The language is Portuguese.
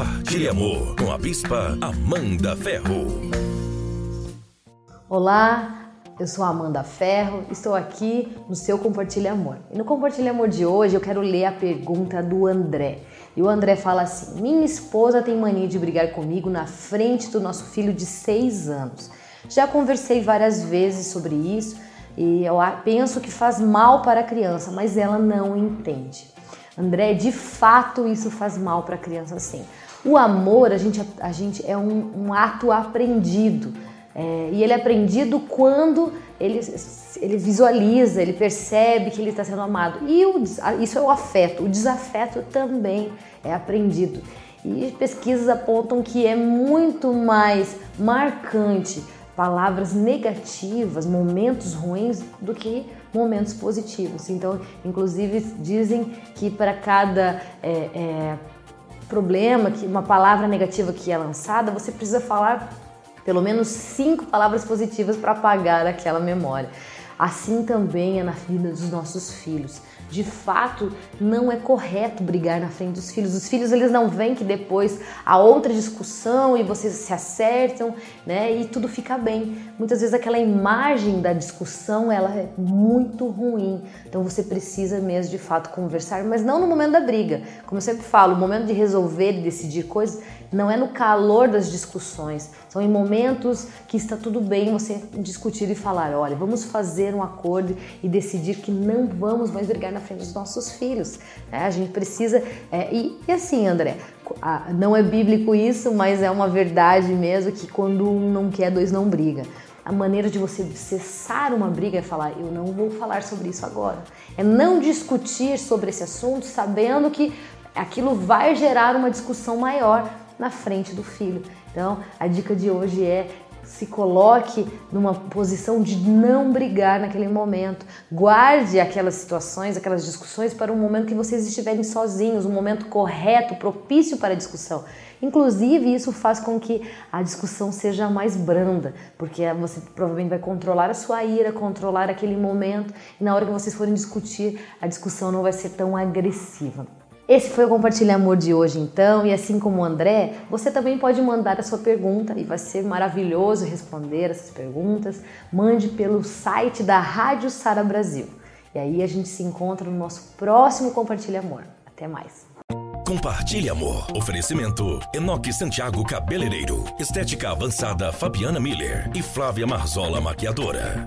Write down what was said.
Compartilhe amor com a Bispa Amanda Ferro. Olá, eu sou a Amanda Ferro, estou aqui no seu Compartilha Amor. E no Compartilha Amor de hoje eu quero ler a pergunta do André. E o André fala assim: Minha esposa tem mania de brigar comigo na frente do nosso filho de 6 anos. Já conversei várias vezes sobre isso e eu penso que faz mal para a criança, mas ela não entende. André, de fato isso faz mal para a criança sim. O amor, a gente, a gente é um, um ato aprendido. É, e ele é aprendido quando ele, ele visualiza, ele percebe que ele está sendo amado. E o, isso é o afeto. O desafeto também é aprendido. E pesquisas apontam que é muito mais marcante palavras negativas, momentos ruins, do que momentos positivos. Então, inclusive, dizem que para cada é, é, problema, que uma palavra negativa que é lançada, você precisa falar pelo menos cinco palavras positivas para apagar aquela memória. Assim também é na vida dos nossos filhos. De fato, não é correto brigar na frente dos filhos. Os filhos eles não veem que depois há outra discussão e vocês se acertam, né? E tudo fica bem. Muitas vezes aquela imagem da discussão ela é muito ruim. Então você precisa mesmo de fato conversar, mas não no momento da briga. Como eu sempre falo, o momento de resolver e decidir coisas não é no calor das discussões, são em momentos que está tudo bem você discutir e falar: olha, vamos fazer um acordo e decidir que não vamos mais brigar na frente dos nossos filhos. É, a gente precisa. É, e, e, assim, André, não é bíblico isso, mas é uma verdade mesmo que quando um não quer, dois não briga. A maneira de você cessar uma briga é falar: eu não vou falar sobre isso agora. É não discutir sobre esse assunto sabendo que aquilo vai gerar uma discussão maior na frente do filho. Então, a dica de hoje é se coloque numa posição de não brigar naquele momento. Guarde aquelas situações, aquelas discussões para um momento que vocês estiverem sozinhos, um momento correto, propício para a discussão. Inclusive, isso faz com que a discussão seja mais branda, porque você provavelmente vai controlar a sua ira, controlar aquele momento, e na hora que vocês forem discutir, a discussão não vai ser tão agressiva. Esse foi o Compartilha Amor de hoje, então, e assim como o André, você também pode mandar a sua pergunta e vai ser maravilhoso responder essas perguntas. Mande pelo site da Rádio Sara Brasil. E aí a gente se encontra no nosso próximo Compartilha Amor. Até mais. Compartilhe Amor. Oferecimento: Enoque Santiago Cabeleireiro, Estética Avançada Fabiana Miller e Flávia Marzola Maquiadora.